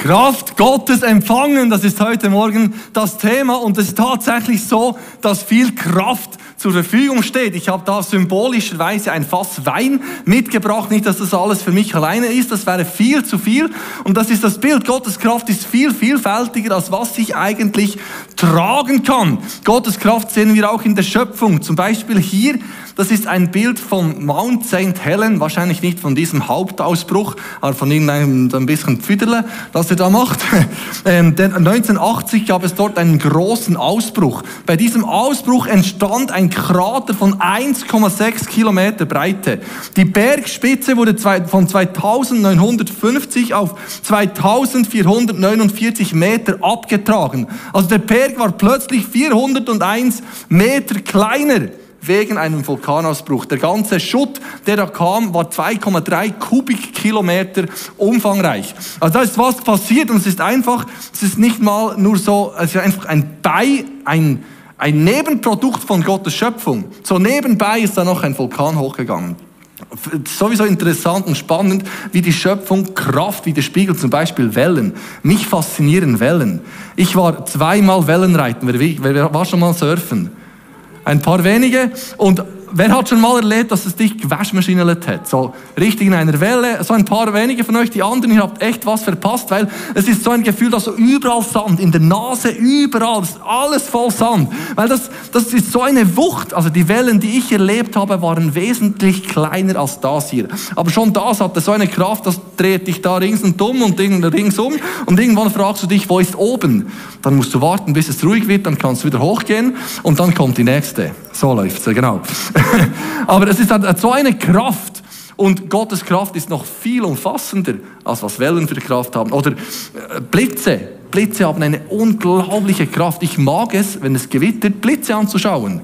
Kraft Gottes empfangen, das ist heute Morgen das Thema. Und es ist tatsächlich so, dass viel Kraft zur Verfügung steht. Ich habe da symbolischerweise ein Fass Wein mitgebracht, nicht, dass das alles für mich alleine ist, das wäre viel zu viel und das ist das Bild. Gottes Kraft ist viel vielfältiger, als was ich eigentlich tragen kann. Gottes Kraft sehen wir auch in der Schöpfung, zum Beispiel hier das ist ein Bild von Mount St. Helen, wahrscheinlich nicht von diesem Hauptausbruch, aber von irgendeinem ein bisschen Pfüderle, das er da macht. Ähm, denn 1980 gab es dort einen großen Ausbruch. Bei diesem Ausbruch entstand ein Krater von 1,6 Kilometer Breite. Die Bergspitze wurde von 2950 auf 2449 Meter abgetragen. Also der Berg war plötzlich 401 Meter kleiner wegen einem Vulkanausbruch. Der ganze Schutt, der da kam, war 2,3 Kubikkilometer umfangreich. Also da ist was passiert und es ist einfach, es ist nicht mal nur so, es ist einfach ein Bei, ein, ein Nebenprodukt von Gottes Schöpfung. So nebenbei ist da noch ein Vulkan hochgegangen. Sowieso interessant und spannend, wie die Schöpfung Kraft widerspiegelt, zum Beispiel Wellen. Mich faszinieren Wellen. Ich war zweimal Wellenreiten. Wer, war schon mal surfen? Ein paar wenige. Und wer hat schon mal erlebt, dass es dich Waschmaschinelt hat? So richtig in einer Welle. So ein paar wenige von euch, die anderen, ihr habt echt was verpasst, weil es ist so ein Gefühl, dass so überall Sand, in der Nase, überall, alles voll Sand. Weil das, das ist so eine Wucht. Also die Wellen, die ich erlebt habe, waren wesentlich kleiner als das hier. Aber schon das hatte so eine Kraft, das dreht dich da rings und um und ringsum. Und irgendwann fragst du dich, wo ist oben? Dann musst du warten, bis es ruhig wird, dann kannst du wieder hochgehen und dann kommt die nächste. So läuft's, genau. Aber es ist halt so eine Kraft. Und Gottes Kraft ist noch viel umfassender, als was Wellen für Kraft haben. Oder äh, Blitze. Blitze haben eine unglaubliche Kraft. Ich mag es, wenn es gewittert, Blitze anzuschauen.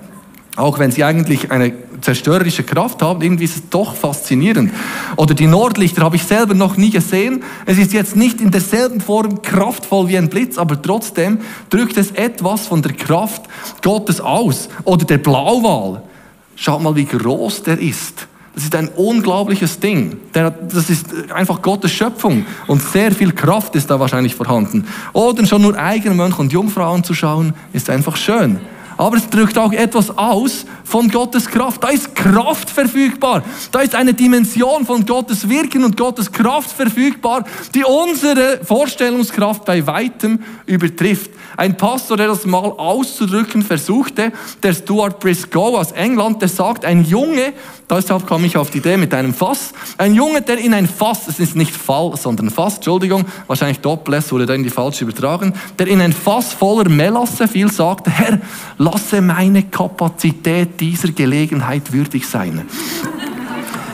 Auch wenn sie eigentlich eine zerstörerische Kraft haben, irgendwie ist es doch faszinierend. Oder die Nordlichter habe ich selber noch nie gesehen. Es ist jetzt nicht in derselben Form kraftvoll wie ein Blitz, aber trotzdem drückt es etwas von der Kraft Gottes aus. Oder der Blauwal. Schaut mal, wie groß der ist. Das ist ein unglaubliches Ding. das ist einfach Gottes Schöpfung. Und sehr viel Kraft ist da wahrscheinlich vorhanden. Oder schon nur Eigenmönch und Jungfrauen zu schauen, ist einfach schön aber es drückt auch etwas aus von Gottes Kraft. Da ist Kraft verfügbar. Da ist eine Dimension von Gottes Wirken und Gottes Kraft verfügbar, die unsere Vorstellungskraft bei weitem übertrifft. Ein Pastor, der das mal auszudrücken versuchte, der Stuart Briscoe aus England, der sagt, ein Junge, deshalb kam ich auf die Idee mit einem Fass, ein Junge, der in ein Fass, es ist nicht Fall, sondern Fass, Entschuldigung, wahrscheinlich Dopples wurde da in die falsch übertragen, der in ein Fass voller Melasse fiel, sagte, Herr, lasse meine Kapazität dieser Gelegenheit würdig sein.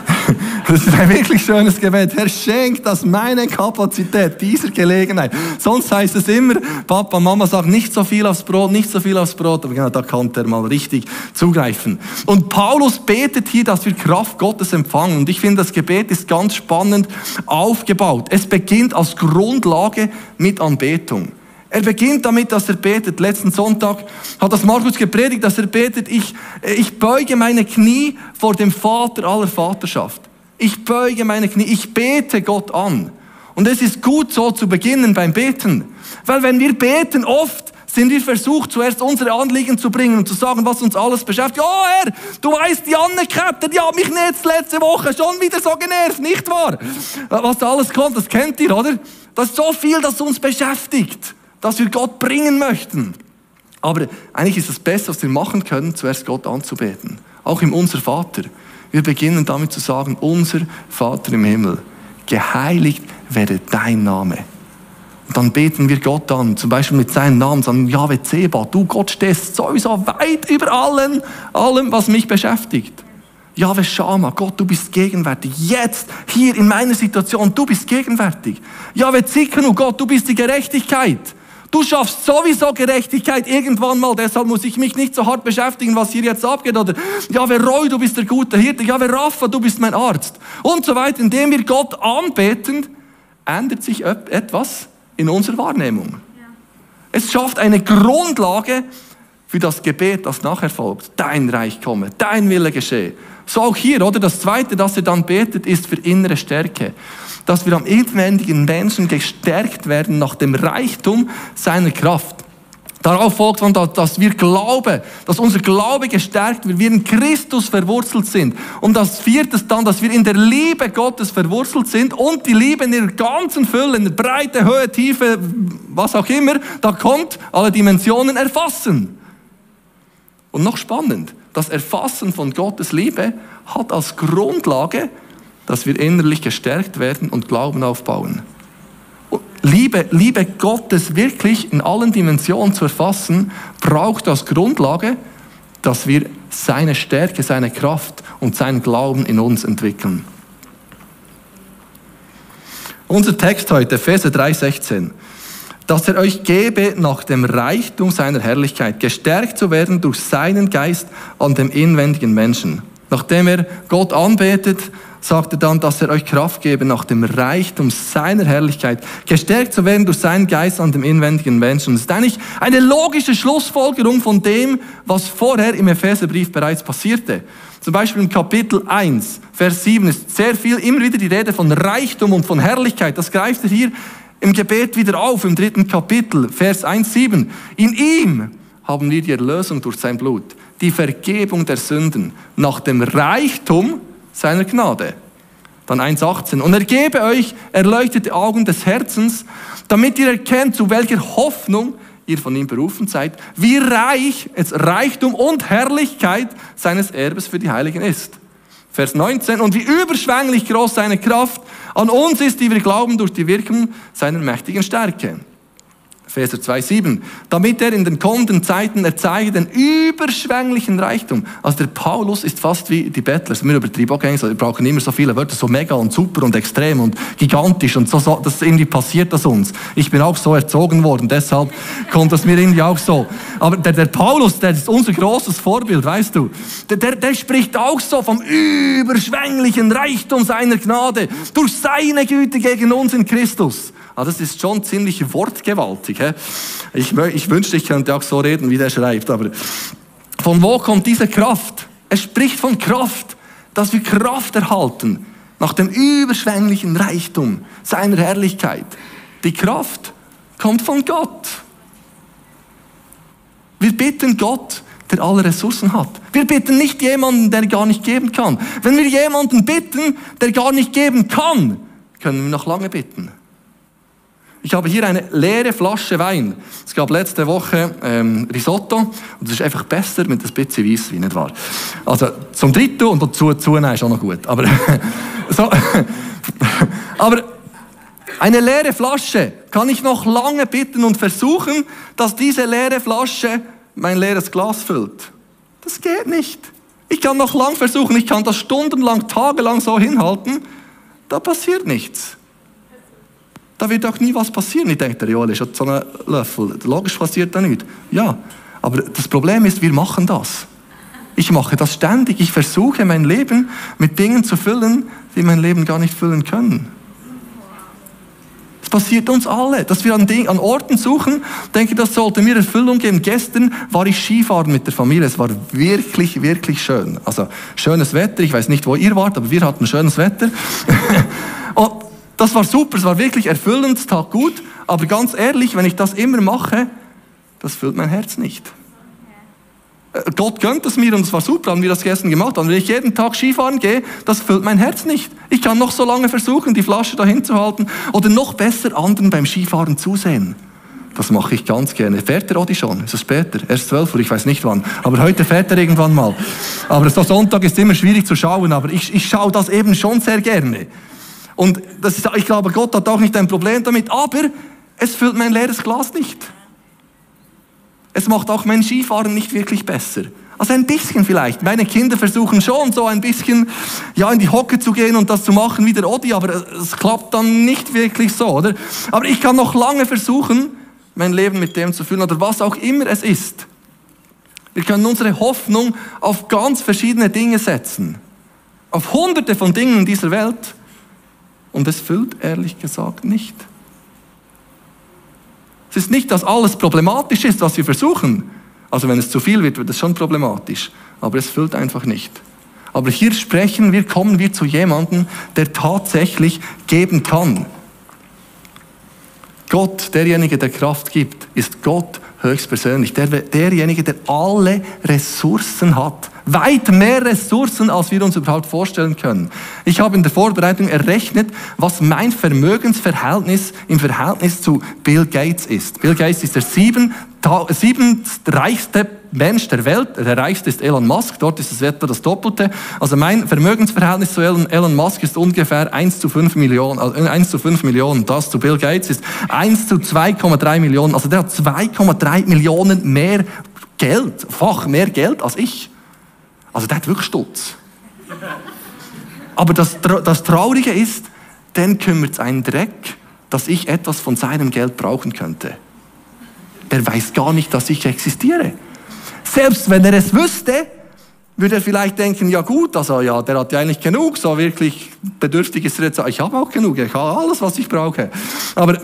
Das ist ein wirklich schönes Gebet. Herr, schenk das meine Kapazität dieser Gelegenheit. Sonst heißt es immer, Papa, Mama sagt nicht so viel aufs Brot, nicht so viel aufs Brot. Aber genau, da konnte er mal richtig zugreifen. Und Paulus betet hier, dass wir Kraft Gottes empfangen. Und ich finde, das Gebet ist ganz spannend aufgebaut. Es beginnt als Grundlage mit Anbetung. Er beginnt damit, dass er betet. Letzten Sonntag hat das Markus gepredigt, dass er betet, ich, ich beuge meine Knie vor dem Vater aller Vaterschaft. Ich beuge meine Knie, ich bete Gott an. Und es ist gut so zu beginnen beim Beten. Weil wenn wir beten, oft sind wir versucht, zuerst unsere Anliegen zu bringen und zu sagen, was uns alles beschäftigt. Ja, Herr, du weißt, die Annekette, die hat mich jetzt letzte Woche schon wieder so genervt, nicht wahr? Was da alles kommt, das kennt ihr, oder? Das ist so viel, das uns beschäftigt das wir Gott bringen möchten. Aber eigentlich ist das Beste, was wir machen können, zuerst Gott anzubeten. Auch im Unser Vater. Wir beginnen damit zu sagen, unser Vater im Himmel, geheiligt werde dein Name. Und dann beten wir Gott an, zum Beispiel mit seinem Namen, sagen, Jahwe Zeba, du Gott stehst sowieso weit über allen, allem, was mich beschäftigt. Jahwe Shama, Gott, du bist gegenwärtig. Jetzt, hier in meiner Situation, du bist gegenwärtig. Jahwe Zikenu, Gott, du bist die Gerechtigkeit. Du schaffst sowieso Gerechtigkeit irgendwann mal, deshalb muss ich mich nicht so hart beschäftigen, was hier jetzt abgeht. Oder, ja, wer Roy, du bist der gute Hirte. Ja, wer Rafa, du bist mein Arzt. Und so weiter. Indem wir Gott anbeten, ändert sich etwas in unserer Wahrnehmung. Es schafft eine Grundlage für das Gebet, das nachher folgt. Dein Reich komme, dein Wille geschehe. So auch hier, oder? Das zweite, das er dann betet, ist für innere Stärke. Dass wir am inwendigen Menschen gestärkt werden nach dem Reichtum seiner Kraft. Darauf folgt dann, dass wir glauben, dass unser Glaube gestärkt wird, wir in Christus verwurzelt sind. Und das vierte ist dann, dass wir in der Liebe Gottes verwurzelt sind und die Liebe in ihrer ganzen Fülle, in der Breite, Höhe, Tiefe, was auch immer, da kommt, alle Dimensionen erfassen. Und noch spannend, das Erfassen von Gottes Liebe hat als Grundlage, dass wir innerlich gestärkt werden und Glauben aufbauen. Liebe, Liebe Gottes wirklich in allen Dimensionen zu erfassen, braucht als Grundlage, dass wir seine Stärke, seine Kraft und seinen Glauben in uns entwickeln. Unser Text heute, Verse 3,16. Dass er euch gebe, nach dem Reichtum seiner Herrlichkeit gestärkt zu werden durch seinen Geist an dem inwendigen Menschen. Nachdem er Gott anbetet, sagt er dann, dass er euch Kraft gebe nach dem Reichtum seiner Herrlichkeit, gestärkt zu werden durch seinen Geist an dem inwendigen Menschen. Das ist eigentlich eine logische Schlussfolgerung von dem, was vorher im Epheserbrief bereits passierte. Zum Beispiel im Kapitel 1, Vers 7 ist sehr viel, immer wieder die Rede von Reichtum und von Herrlichkeit. Das greift er hier im Gebet wieder auf, im dritten Kapitel, Vers 1, 7. In ihm haben wir die Erlösung durch sein Blut, die Vergebung der Sünden nach dem Reichtum seiner Gnade. Dann 1,18. Und er gebe euch erleuchtete Augen des Herzens, damit ihr erkennt, zu welcher Hoffnung ihr von ihm berufen seid, wie reich es Reichtum und Herrlichkeit seines Erbes für die Heiligen ist. Vers 19. Und wie überschwänglich groß seine Kraft an uns ist, die wir glauben durch die Wirkung seiner mächtigen Stärke. Epheser 2,7, damit er in den kommenden Zeiten erzeige den überschwänglichen Reichtum. Also der Paulus ist fast wie die Bettlers. Wir übertreiben auch gerne, wir brauchen immer so viele Wörter, so mega und super und extrem und gigantisch und so, so das irgendwie passiert das uns. Ich bin auch so erzogen worden, deshalb kommt das mir irgendwie auch so. Aber der, der Paulus, der ist unser großes Vorbild, weißt du. Der, der, der spricht auch so vom überschwänglichen Reichtum seiner Gnade durch seine Güte gegen uns in Christus. Also das ist schon ziemlich wortgewaltig. He? Ich, ich wünschte, ich könnte auch so reden, wie der schreibt. Aber von wo kommt diese Kraft? Er spricht von Kraft, dass wir Kraft erhalten nach dem überschwänglichen Reichtum seiner Herrlichkeit. Die Kraft kommt von Gott. Wir bitten Gott, der alle Ressourcen hat. Wir bitten nicht jemanden, der gar nicht geben kann. Wenn wir jemanden bitten, der gar nicht geben kann, können wir noch lange bitten. Ich habe hier eine leere Flasche Wein. Es gab letzte Woche ähm, Risotto und es ist einfach besser mit ein bisschen Weisswein, nicht wahr? Also zum Dritten und dazu zu ist auch noch gut. Aber, so, aber eine leere Flasche kann ich noch lange bitten und versuchen, dass diese leere Flasche mein leeres Glas füllt. Das geht nicht. Ich kann noch lang versuchen, ich kann das stundenlang, tagelang so hinhalten. Da passiert nichts da wird auch nie was passieren. Ich denke, der Joel ist so ein Löffel. Logisch passiert da nichts. Ja, aber das Problem ist, wir machen das. Ich mache das ständig. Ich versuche mein Leben mit Dingen zu füllen, die mein Leben gar nicht füllen können. Das passiert uns alle, dass wir an, Ding, an Orten suchen. denke, das sollte mir Erfüllung geben. Gestern war ich Skifahren mit der Familie. Es war wirklich, wirklich schön. Also schönes Wetter. Ich weiß nicht, wo ihr wart, aber wir hatten schönes Wetter. Und das war super, es war wirklich erfüllend, tat gut, aber ganz ehrlich, wenn ich das immer mache, das füllt mein Herz nicht. Äh, Gott gönnt es mir und es war super, haben wir das gestern gemacht. Und wenn ich jeden Tag Skifahren gehe, das füllt mein Herz nicht. Ich kann noch so lange versuchen, die Flasche dahin zu halten oder noch besser anderen beim Skifahren zusehen. Das mache ich ganz gerne. Fährt der Odi schon? Ist es später? Erst 12 Uhr, ich weiß nicht wann. Aber heute fährt er irgendwann mal. Aber so Sonntag ist immer schwierig zu schauen, aber ich, ich schaue das eben schon sehr gerne. Und das ist, ich glaube, Gott hat auch nicht ein Problem damit, aber es füllt mein leeres Glas nicht. Es macht auch mein Skifahren nicht wirklich besser. Also ein bisschen vielleicht. Meine Kinder versuchen schon so ein bisschen ja, in die Hocke zu gehen und das zu machen wie der Odi, aber es klappt dann nicht wirklich so, oder? Aber ich kann noch lange versuchen, mein Leben mit dem zu füllen oder was auch immer es ist. Wir können unsere Hoffnung auf ganz verschiedene Dinge setzen. Auf hunderte von Dingen in dieser Welt. Und es füllt ehrlich gesagt nicht. Es ist nicht, dass alles problematisch ist, was wir versuchen. Also wenn es zu viel wird, wird es schon problematisch. Aber es füllt einfach nicht. Aber hier sprechen wir, kommen wir zu jemandem, der tatsächlich geben kann. Gott, derjenige, der Kraft gibt, ist Gott höchstpersönlich. Der, derjenige, der alle Ressourcen hat. Weit mehr Ressourcen, als wir uns überhaupt vorstellen können. Ich habe in der Vorbereitung errechnet, was mein Vermögensverhältnis im Verhältnis zu Bill Gates ist. Bill Gates ist der sieben, sieben reichste Mensch der Welt. Der reichste ist Elon Musk. Dort ist es etwa das Doppelte. Also mein Vermögensverhältnis zu Elon, Elon Musk ist ungefähr 1 zu 5 Millionen. Also 1 zu 5 Millionen. Das zu Bill Gates ist 1 zu 2,3 Millionen. Also der hat 2,3 Millionen mehr Geld, fach mehr Geld als ich. Also der hat wirklich Stutz. Aber das, das Traurige ist, den kümmert es einen Dreck, dass ich etwas von seinem Geld brauchen könnte. Der weiß gar nicht, dass ich existiere. Selbst wenn er es wüsste, würde er vielleicht denken, ja gut, also ja, der hat ja eigentlich genug, so wirklich bedürftig ist er jetzt, ich habe auch genug, ich habe alles, was ich brauche. Aber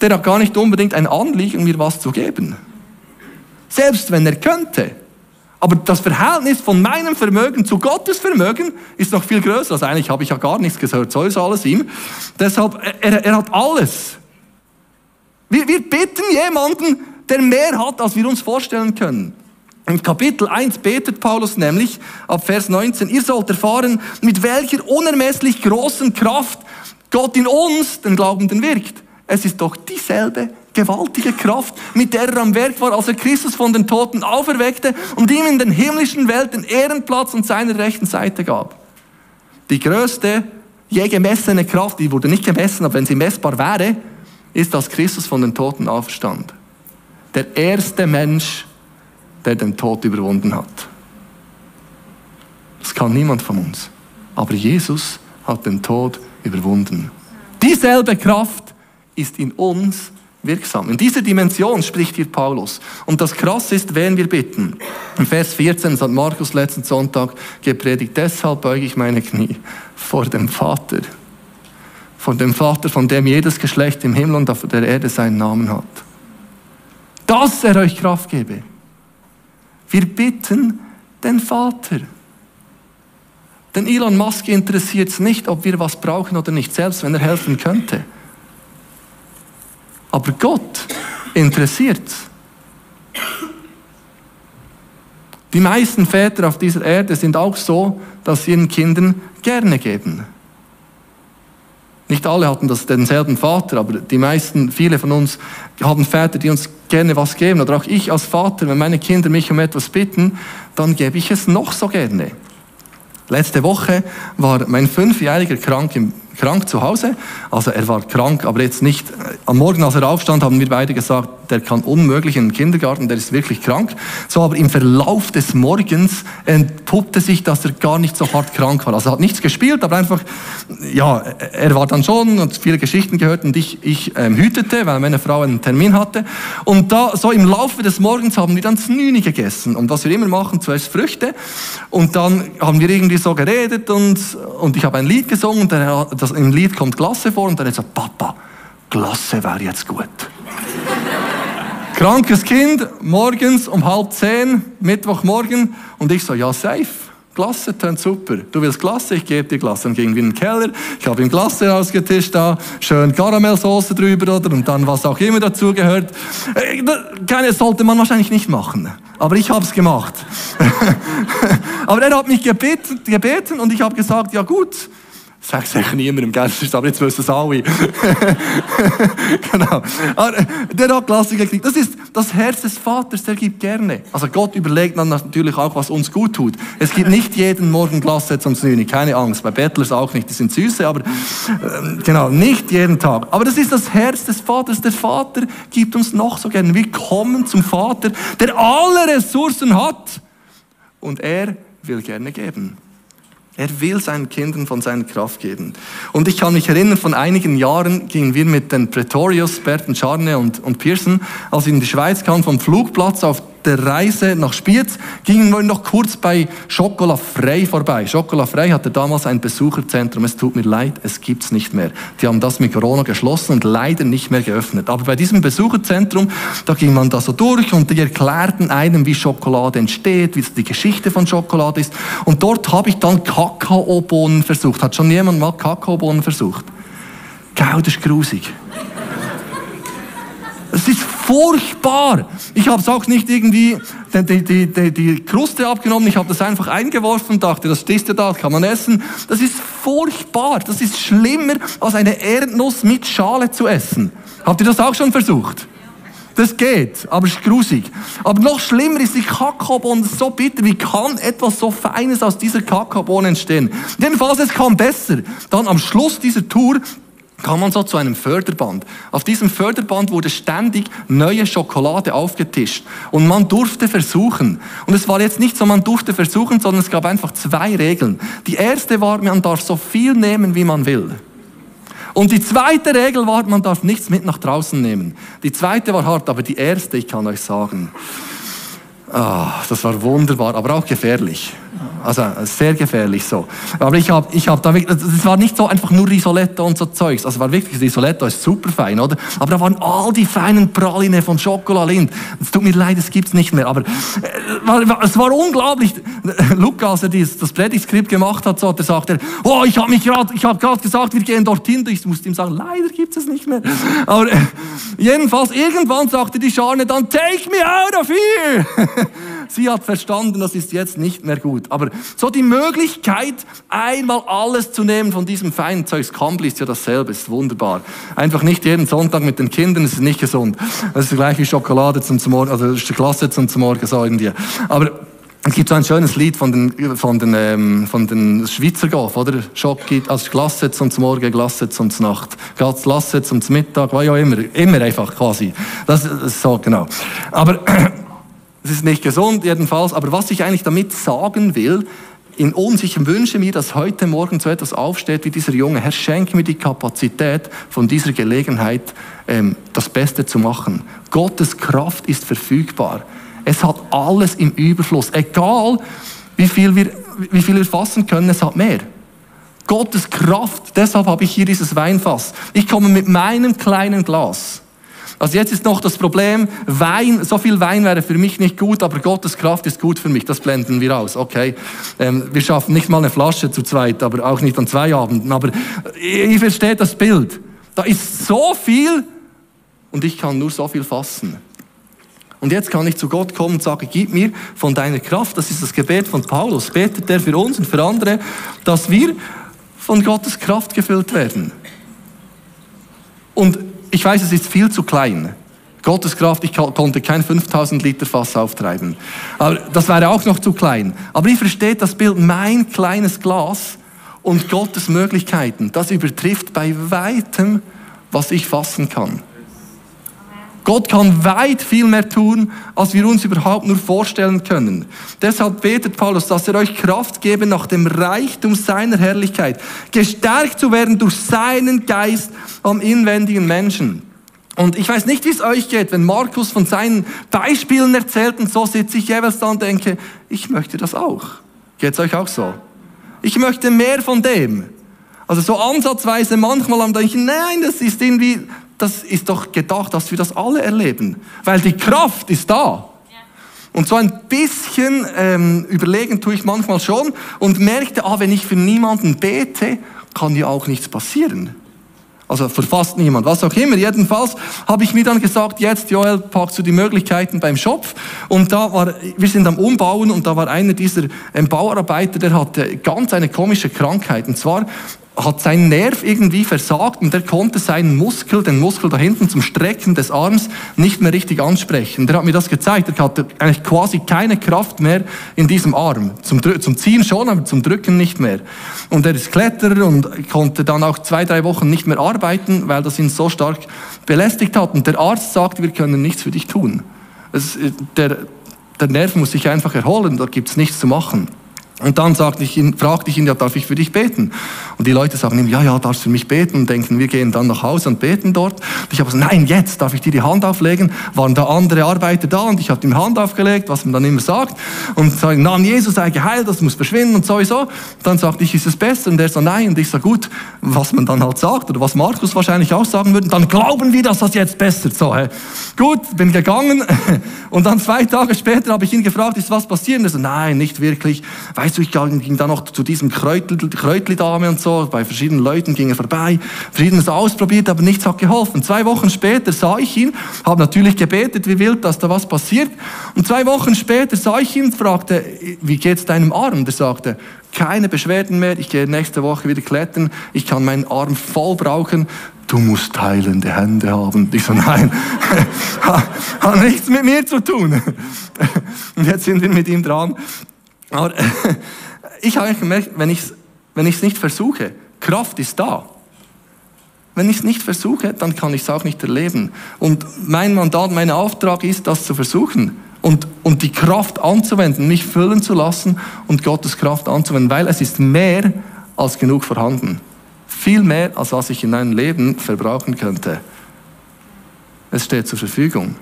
der hat gar nicht unbedingt ein Anliegen, mir was zu geben. Selbst wenn er könnte, aber das Verhältnis von meinem Vermögen zu Gottes Vermögen ist noch viel größer. Also eigentlich habe ich ja gar nichts gehört, so ist alles ihm. Deshalb, er, er hat alles. Wir, wir bitten jemanden, der mehr hat, als wir uns vorstellen können. Im Kapitel 1 betet Paulus nämlich ab Vers 19, ihr sollt erfahren, mit welcher unermesslich großen Kraft Gott in uns, den Glaubenden, wirkt. Es ist doch dieselbe gewaltige Kraft, mit der er am Werk war, als er Christus von den Toten auferweckte und ihm in den himmlischen Welten Ehrenplatz und seiner rechten Seite gab. Die größte je gemessene Kraft, die wurde nicht gemessen, aber wenn sie messbar wäre, ist, als Christus von den Toten auferstand. Der erste Mensch, der den Tod überwunden hat. Das kann niemand von uns. Aber Jesus hat den Tod überwunden. Dieselbe Kraft ist in uns wirksam. In dieser Dimension spricht hier Paulus. Und das Krasse ist, wen wir bitten. In Vers 14 hat Markus letzten Sonntag gepredigt, deshalb beuge ich meine Knie vor dem Vater. Vor dem Vater, von dem jedes Geschlecht im Himmel und auf der Erde seinen Namen hat. Dass er euch Kraft gebe. Wir bitten den Vater. Denn Elon Musk interessiert es nicht, ob wir was brauchen oder nicht, selbst wenn er helfen könnte. Aber Gott interessiert. Die meisten Väter auf dieser Erde sind auch so, dass sie ihren Kindern gerne geben. Nicht alle hatten das denselben Vater, aber die meisten, viele von uns haben Väter, die uns gerne was geben. Oder auch ich als Vater, wenn meine Kinder mich um etwas bitten, dann gebe ich es noch so gerne. Letzte Woche war mein Fünfjähriger krank im krank zu Hause. Also er war krank, aber jetzt nicht. Äh, am Morgen, als er aufstand, haben wir beide gesagt, der kann unmöglich in den Kindergarten, der ist wirklich krank. So, aber im Verlauf des Morgens entpuppte sich, dass er gar nicht so hart krank war. Also er hat nichts gespielt, aber einfach, ja, er war dann schon und viele Geschichten gehört und ich, ich ähm, hütete, weil meine Frau einen Termin hatte. Und da, so im Laufe des Morgens haben wir dann Snüni gegessen. Und was wir immer machen, zuerst Früchte. Und dann haben wir irgendwie so geredet und, und ich habe ein Lied gesungen und der, das, im Lied kommt Klasse vor und dann hat er gesagt, Papa, Klasse wäre jetzt gut. Krankes Kind, morgens um halb zehn, Mittwochmorgen, und ich so, ja, safe. Klasse, tönt super. Du willst Klasse, ich gebe dir Klasse. Dann gingen wir in den Keller, ich habe ihm Klasse ausgetischt da, schön Karamellsoße drüber oder und dann was auch immer dazu gehört. Äh, keine sollte man wahrscheinlich nicht machen, aber ich habe es gemacht. aber er hat mich gebeten, gebeten und ich habe gesagt, ja gut, Sag es eigentlich niemandem, gell? aber jetzt wissen es alle. genau. Aber der hat Klasse gekriegt. Das ist das Herz des Vaters, der gibt gerne. Also Gott überlegt dann natürlich auch, was uns gut tut. Es gibt nicht jeden Morgen Klasse zum Snüni, keine Angst. Bei Bettlers auch nicht, die sind süße, aber äh, genau, nicht jeden Tag. Aber das ist das Herz des Vaters. Der Vater gibt uns noch so gerne. Wir kommen zum Vater, der alle Ressourcen hat. Und er will gerne geben. Er will seinen Kindern von seiner Kraft geben. Und ich kann mich erinnern, von einigen Jahren gingen wir mit den Pretorius, Berten Scharne und, und Pearson, als wir in die Schweiz kamen, vom Flugplatz auf der Reise nach Spiez gingen wir noch kurz bei Schokolade Frei vorbei. Schokolade Frei hatte damals ein Besucherzentrum. Es tut mir leid, es gibt's nicht mehr. Die haben das mit Corona geschlossen und leider nicht mehr geöffnet. Aber bei diesem Besucherzentrum, da ging man da so durch und die erklärten einem, wie Schokolade entsteht, wie die Geschichte von Schokolade ist. Und dort habe ich dann Kakaobohnen versucht. Hat schon jemand mal Kakaobohnen versucht? Gau, das ist grusig. Es ist furchtbar. Ich habe es auch nicht irgendwie die, die, die, die Kruste abgenommen, ich habe das einfach eingeworfen und dachte, das steht ja da, kann man essen. Das ist furchtbar. Das ist schlimmer, als eine Erdnuss mit Schale zu essen. Habt ihr das auch schon versucht? Das geht, aber es ist grusig. Aber noch schlimmer ist die Kakaobohne so bitter. Wie kann etwas so Feines aus dieser Kakaobohne entstehen? Jedenfalls, es kam besser. Dann am Schluss dieser Tour kam man so zu einem Förderband. Auf diesem Förderband wurde ständig neue Schokolade aufgetischt und man durfte versuchen. Und es war jetzt nicht so, man durfte versuchen, sondern es gab einfach zwei Regeln. Die erste war, man darf so viel nehmen, wie man will. Und die zweite Regel war, man darf nichts mit nach draußen nehmen. Die zweite war hart, aber die erste, ich kann euch sagen, ah, das war wunderbar, aber auch gefährlich. Also sehr gefährlich so. Aber ich habe ich hab da wirklich, es war nicht so einfach nur Risoletto und so Zeugs. Also war wirklich, Risoletto ist super fein, oder? Aber da waren all die feinen Praline von Schokolade Lind. Es tut mir leid, es gibt's nicht mehr. Aber äh, es war unglaublich. Luca, als er dieses, das Predigtskript gemacht hat, so, der sagt er, oh, ich habe mich gerade, ich habe gerade gesagt, wir gehen dorthin. Ich musste ihm sagen, leider gibt es nicht mehr. Aber äh, jedenfalls, irgendwann sagte die Scharne dann, take me out of here. Sie hat verstanden, das ist jetzt nicht mehr gut. Aber so die Möglichkeit, einmal alles zu nehmen von diesem feinen Zeugs. Kambli ist ja dasselbe, ist wunderbar. Einfach nicht jeden Sonntag mit den Kindern, das ist nicht gesund. Das ist gleich wie Schokolade zum, zum Morgen, also ist die Klasse zum, zum Morgen, so irgendwie. Aber es gibt so ein schönes Lied von den, von den, ähm, von den Schweizer Golf, oder? Schoki, also Glasse zum Morgen, Glasse zum Nacht, Glasse zum Mittag, was ja immer, immer einfach quasi. Das ist so, genau. Aber es ist nicht gesund jedenfalls, aber was ich eigentlich damit sagen will, in uns, ich wünsche mir, dass heute Morgen so etwas aufsteht wie dieser Junge. Herr, schenk mir die Kapazität von dieser Gelegenheit, ähm, das Beste zu machen. Gottes Kraft ist verfügbar. Es hat alles im Überfluss. Egal, wie viel wir, wie viel wir fassen können, es hat mehr. Gottes Kraft, deshalb habe ich hier dieses Weinfass. Ich komme mit meinem kleinen Glas also jetzt ist noch das Problem, Wein, so viel Wein wäre für mich nicht gut, aber Gottes Kraft ist gut für mich. Das blenden wir aus, okay? Ähm, wir schaffen nicht mal eine Flasche zu zweit, aber auch nicht an zwei Abenden. Aber ihr versteht das Bild. Da ist so viel und ich kann nur so viel fassen. Und jetzt kann ich zu Gott kommen und sagen, gib mir von deiner Kraft, das ist das Gebet von Paulus, betet er für uns und für andere, dass wir von Gottes Kraft gefüllt werden. Und ich weiß, es ist viel zu klein. Gottes Kraft, ich konnte kein 5000 Liter Fass auftreiben. Aber das wäre auch noch zu klein. Aber ich verstehe das Bild, mein kleines Glas und Gottes Möglichkeiten, das übertrifft bei weitem, was ich fassen kann. Gott kann weit viel mehr tun, als wir uns überhaupt nur vorstellen können. Deshalb betet Paulus, dass er euch Kraft gebe nach dem Reichtum seiner Herrlichkeit, gestärkt zu werden durch seinen Geist am inwendigen Menschen. Und ich weiß nicht, wie es euch geht, wenn Markus von seinen Beispielen erzählt und so sitze ich jeweils da und denke, ich möchte das auch. Geht es euch auch so? Ich möchte mehr von dem. Also so ansatzweise manchmal am denken, nein, das ist irgendwie, das ist doch gedacht, dass wir das alle erleben. Weil die Kraft ist da. Und so ein bisschen ähm, überlegen tue ich manchmal schon und merkte, ah, wenn ich für niemanden bete, kann ja auch nichts passieren. Also für fast niemand, was auch immer. Jedenfalls habe ich mir dann gesagt, jetzt Joel, packst du die Möglichkeiten beim Schopf. Und da war, wir sind am Umbauen und da war einer dieser ähm, Bauarbeiter, der hatte ganz eine komische Krankheit. Und zwar hat sein Nerv irgendwie versagt und er konnte seinen Muskel, den Muskel da hinten zum Strecken des Arms nicht mehr richtig ansprechen. Der hat mir das gezeigt. Er hatte eigentlich quasi keine Kraft mehr in diesem Arm. Zum, zum Ziehen schon, aber zum Drücken nicht mehr. Und er ist Kletterer und konnte dann auch zwei, drei Wochen nicht mehr arbeiten, weil das ihn so stark belästigt hat. Und der Arzt sagt, wir können nichts für dich tun. Es, der, der Nerv muss sich einfach erholen, da gibt's nichts zu machen. Und dann sagte ich ihn, fragte ich ihn, ja, darf ich für dich beten? Und die Leute sagen ihm, ja, ja, darfst du für mich beten? Und denken, wir gehen dann nach Hause und beten dort. Und ich habe gesagt, nein, jetzt darf ich dir die Hand auflegen. Waren da andere Arbeiter da und ich habe ihm Hand aufgelegt, was man dann immer sagt. Und sagen, Namen Jesus sei geheilt, das muss verschwinden und sowieso. Und dann sagte ich, ist es besser? Und er so, nein. Und ich so, gut, was man dann halt sagt oder was Markus wahrscheinlich auch sagen würde, dann glauben wir, dass das jetzt besser so. He. Gut, bin gegangen und dann zwei Tage später habe ich ihn gefragt, ist was passiert? Und er so, nein, nicht wirklich. Weißt weißt du, ich ging dann noch zu diesem Kräutli-Dame und so, bei verschiedenen Leuten ging er vorbei, verschiedenes ausprobiert, aber nichts hat geholfen. Zwei Wochen später sah ich ihn, habe natürlich gebetet, wie wild, dass da was passiert. Und zwei Wochen später sah ich ihn und fragte, wie geht's deinem Arm? Und er sagte, keine Beschwerden mehr, ich gehe nächste Woche wieder klettern, ich kann meinen Arm voll brauchen, du musst heilende Hände haben. Ich so, nein, hat nichts mit mir zu tun. Und jetzt sind wir mit ihm dran. Aber ich habe gemerkt, wenn ich es wenn nicht versuche, Kraft ist da. Wenn ich es nicht versuche, dann kann ich es auch nicht erleben. Und mein Mandat, mein Auftrag ist, das zu versuchen und, und die Kraft anzuwenden, mich füllen zu lassen und Gottes Kraft anzuwenden, weil es ist mehr als genug vorhanden. Viel mehr, als was ich in meinem Leben verbrauchen könnte. Es steht zur Verfügung.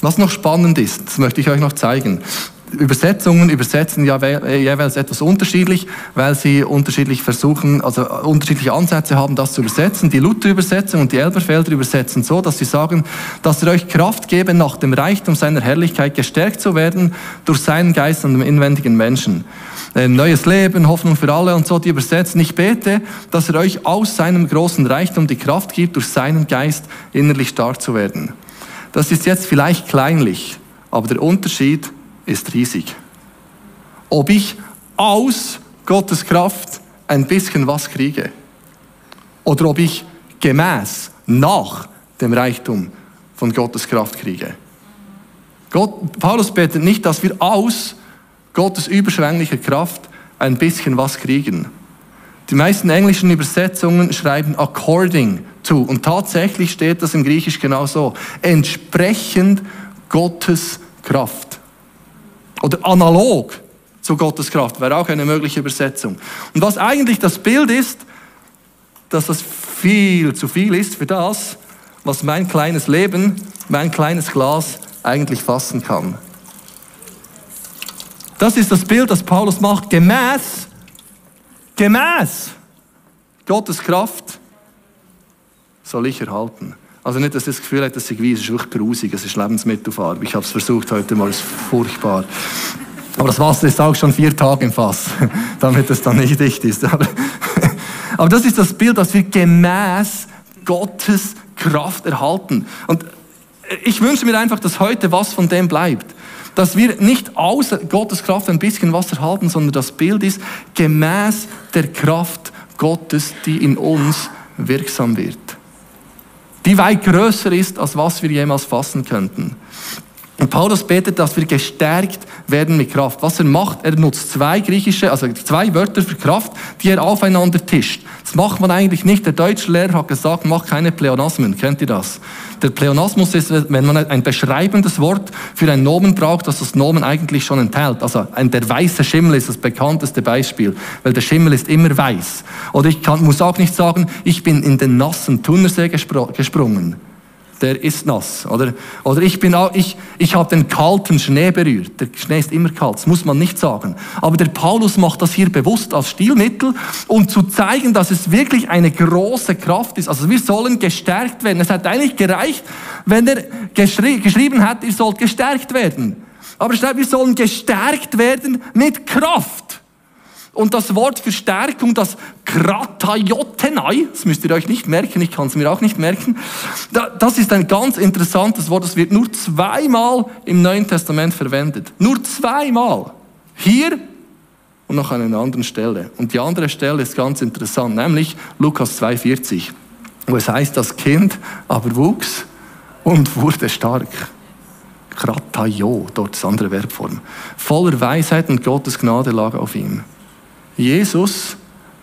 Was noch spannend ist, das möchte ich euch noch zeigen. Übersetzungen übersetzen ja äh, jeweils etwas unterschiedlich, weil sie unterschiedlich versuchen, also unterschiedliche Ansätze haben, das zu übersetzen. Die Luther-Übersetzung und die Elberfelder übersetzen so, dass sie sagen, dass er euch Kraft gebe, nach dem Reichtum seiner Herrlichkeit gestärkt zu werden durch seinen Geist und dem inwendigen Menschen. Ein neues Leben, Hoffnung für alle und so, die übersetzen. Ich bete, dass er euch aus seinem großen Reichtum die Kraft gibt, durch seinen Geist innerlich stark zu werden. Das ist jetzt vielleicht kleinlich, aber der Unterschied ist riesig. Ob ich aus Gottes Kraft ein bisschen was kriege oder ob ich gemäß nach dem Reichtum von Gottes Kraft kriege. Gott, Paulus betet nicht, dass wir aus Gottes überschwänglicher Kraft ein bisschen was kriegen. Die meisten englischen Übersetzungen schreiben according zu. Und tatsächlich steht das im Griechisch genau so. Entsprechend Gottes Kraft. Oder analog zu Gottes Kraft wäre auch eine mögliche Übersetzung. Und was eigentlich das Bild ist, dass das viel zu viel ist für das, was mein kleines Leben, mein kleines Glas eigentlich fassen kann. Das ist das Bild, das Paulus macht, gemäß Gemäß Gottes Kraft soll ich erhalten. Also nicht, dass das Gefühl habe, dass ich wie, es ist wirklich grusig, es ist Lebensmittelfarbe. Ich habe es versucht heute mal, es ist furchtbar. Aber das Wasser ist auch schon vier Tage im Fass, damit es dann nicht dicht ist. Aber das ist das Bild, dass wir gemäß Gottes Kraft erhalten. Und ich wünsche mir einfach, dass heute was von dem bleibt dass wir nicht außer Gottes Kraft ein bisschen Wasser halten, sondern das Bild ist gemäß der Kraft Gottes, die in uns wirksam wird. Die weit größer ist, als was wir jemals fassen könnten. Und Paulus betet, dass wir gestärkt werden mit Kraft. Was er macht, er nutzt zwei griechische, also zwei Wörter für Kraft, die er aufeinander tischt. Das macht man eigentlich nicht. Der deutsche Lehrer hat gesagt, mach keine Pleonasmen. Kennt ihr das? Der Pleonasmus ist, wenn man ein beschreibendes Wort für ein Nomen braucht, das das Nomen eigentlich schon enthält. Also ein, der weiße Schimmel ist das bekannteste Beispiel, weil der Schimmel ist immer weiß. Oder ich kann, muss auch nicht sagen, ich bin in den nassen Thunersee gesprungen der ist nass. Oder, oder ich, bin auch, ich, ich habe den kalten Schnee berührt. Der Schnee ist immer kalt, das muss man nicht sagen. Aber der Paulus macht das hier bewusst als Stilmittel, um zu zeigen, dass es wirklich eine große Kraft ist. Also wir sollen gestärkt werden. Es hat eigentlich gereicht, wenn er geschri geschrieben hat, ihr sollt gestärkt werden. Aber er schreibt, wir sollen gestärkt werden mit Kraft. Und das Wort Verstärkung, das Kratajotenai, das müsst ihr euch nicht merken, ich kann es mir auch nicht merken, das ist ein ganz interessantes Wort, das wird nur zweimal im Neuen Testament verwendet. Nur zweimal. Hier und noch an einer anderen Stelle. Und die andere Stelle ist ganz interessant, nämlich Lukas 2,40, wo es heißt, das Kind aber wuchs und wurde stark. Kratajo, dort ist andere Verbform. Voller Weisheit und Gottes Gnade lag auf ihm. Jesus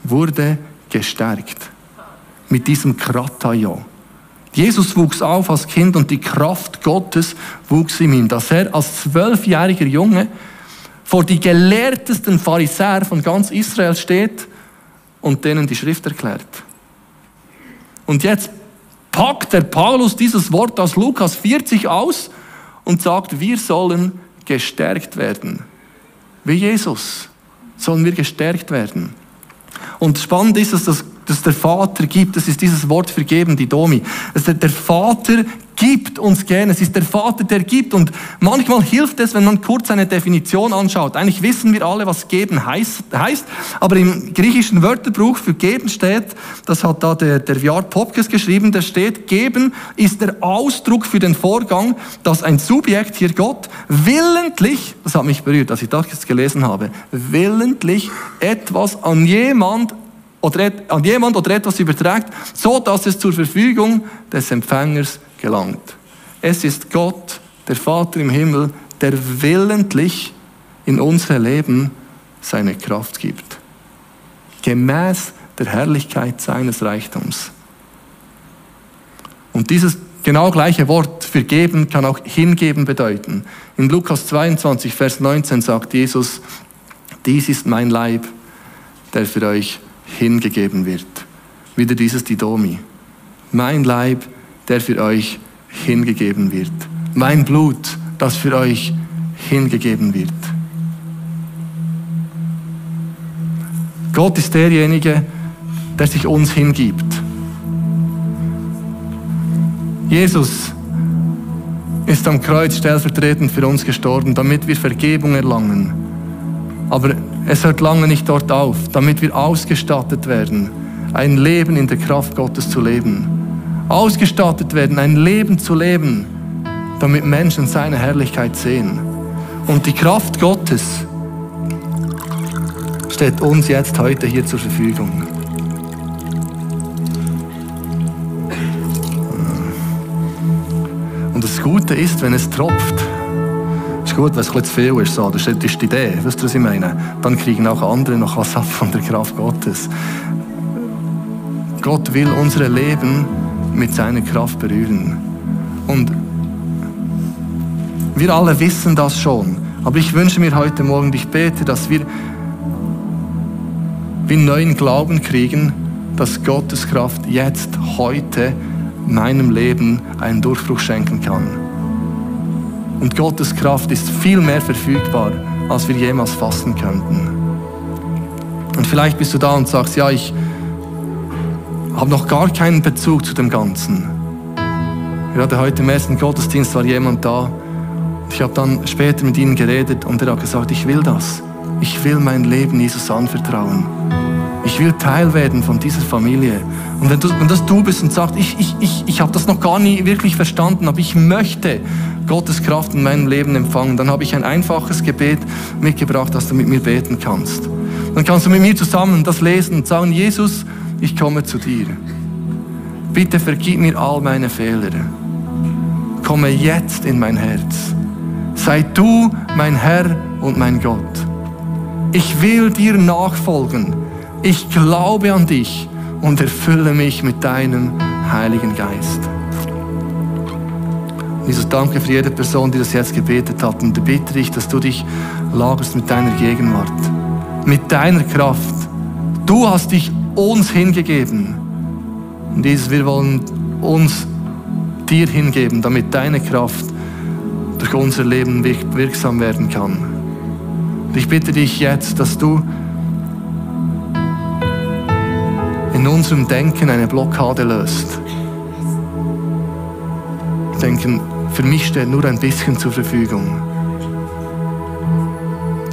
wurde gestärkt mit diesem Kratayo. Jesus wuchs auf als Kind und die Kraft Gottes wuchs in ihm, dass er als zwölfjähriger Junge vor die gelehrtesten Pharisäer von ganz Israel steht und denen die Schrift erklärt. Und jetzt packt der Paulus dieses Wort aus Lukas 40 aus und sagt, wir sollen gestärkt werden. Wie Jesus sollen wir gestärkt werden. Und spannend ist, dass das dass der Vater gibt. Das ist dieses Wort vergeben, die Domi. Also der Vater gibt uns gerne. Es ist der Vater, der gibt. Und manchmal hilft es, wenn man kurz eine Definition anschaut. Eigentlich wissen wir alle, was geben heißt. heißt aber im griechischen Wörterbuch für geben steht, das hat da der, der Vjard Popkes geschrieben, da steht, geben ist der Ausdruck für den Vorgang, dass ein Subjekt, hier Gott, willentlich, das hat mich berührt, als ich das gelesen habe, willentlich etwas an jemand oder an jemand oder etwas überträgt, so dass es zur Verfügung des Empfängers gelangt. Es ist Gott, der Vater im Himmel, der willentlich in unser Leben seine Kraft gibt. Gemäß der Herrlichkeit seines Reichtums. Und dieses genau gleiche Wort für geben kann auch hingeben bedeuten. In Lukas 22, Vers 19 sagt Jesus, dies ist mein Leib, der für euch hingegeben wird. Wieder dieses Didomi. Mein Leib, der für euch hingegeben wird. Mein Blut, das für euch hingegeben wird. Gott ist derjenige, der sich uns hingibt. Jesus ist am Kreuz stellvertretend für uns gestorben, damit wir Vergebung erlangen. Aber es hört lange nicht dort auf, damit wir ausgestattet werden, ein Leben in der Kraft Gottes zu leben. Ausgestattet werden, ein Leben zu leben, damit Menschen seine Herrlichkeit sehen. Und die Kraft Gottes steht uns jetzt heute hier zur Verfügung. Und das Gute ist, wenn es tropft, gut, wenn es etwas zu viel ist. So. Das ist die Idee. Weißt du, was ich meine? Dann kriegen auch andere noch was ab von der Kraft Gottes. Gott will unser Leben mit seiner Kraft berühren. Und wir alle wissen das schon. Aber ich wünsche mir heute Morgen, ich bete, dass wir wie neuen Glauben kriegen, dass Gottes Kraft jetzt, heute, meinem Leben einen Durchbruch schenken kann. Und Gottes Kraft ist viel mehr verfügbar, als wir jemals fassen könnten. Und vielleicht bist du da und sagst, ja, ich habe noch gar keinen Bezug zu dem Ganzen. Gerade heute im ersten Gottesdienst war jemand da. Ich habe dann später mit ihnen geredet und er hat gesagt, ich will das. Ich will mein Leben Jesus anvertrauen. Ich will Teil werden von dieser Familie. Und wenn, du, wenn das du bist und sagst, ich, ich, ich, ich habe das noch gar nie wirklich verstanden, aber ich möchte Gottes Kraft in meinem Leben empfangen, dann habe ich ein einfaches Gebet mitgebracht, dass du mit mir beten kannst. Dann kannst du mit mir zusammen das lesen und sagen, Jesus, ich komme zu dir. Bitte vergib mir all meine Fehler. Komme jetzt in mein Herz. Sei du mein Herr und mein Gott. Ich will dir nachfolgen. Ich glaube an dich und erfülle mich mit deinem Heiligen Geist. Jesus, danke für jede Person, die das jetzt gebetet hat. Und bitte ich, dass du dich lagerst mit deiner Gegenwart, mit deiner Kraft. Du hast dich uns hingegeben. Und Jesus, wir wollen uns dir hingeben, damit deine Kraft durch unser Leben wirksam werden kann. Und ich bitte dich jetzt, dass du in unserem Denken eine Blockade löst. Denken, für mich steht nur ein bisschen zur Verfügung.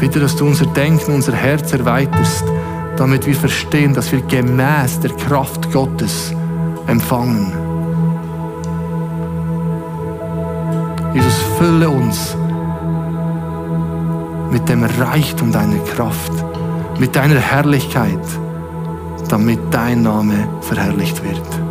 Bitte, dass du unser Denken, unser Herz erweiterst, damit wir verstehen, dass wir gemäß der Kraft Gottes empfangen. Jesus, fülle uns mit dem Reichtum deiner Kraft, mit deiner Herrlichkeit, damit dein Name verherrlicht wird.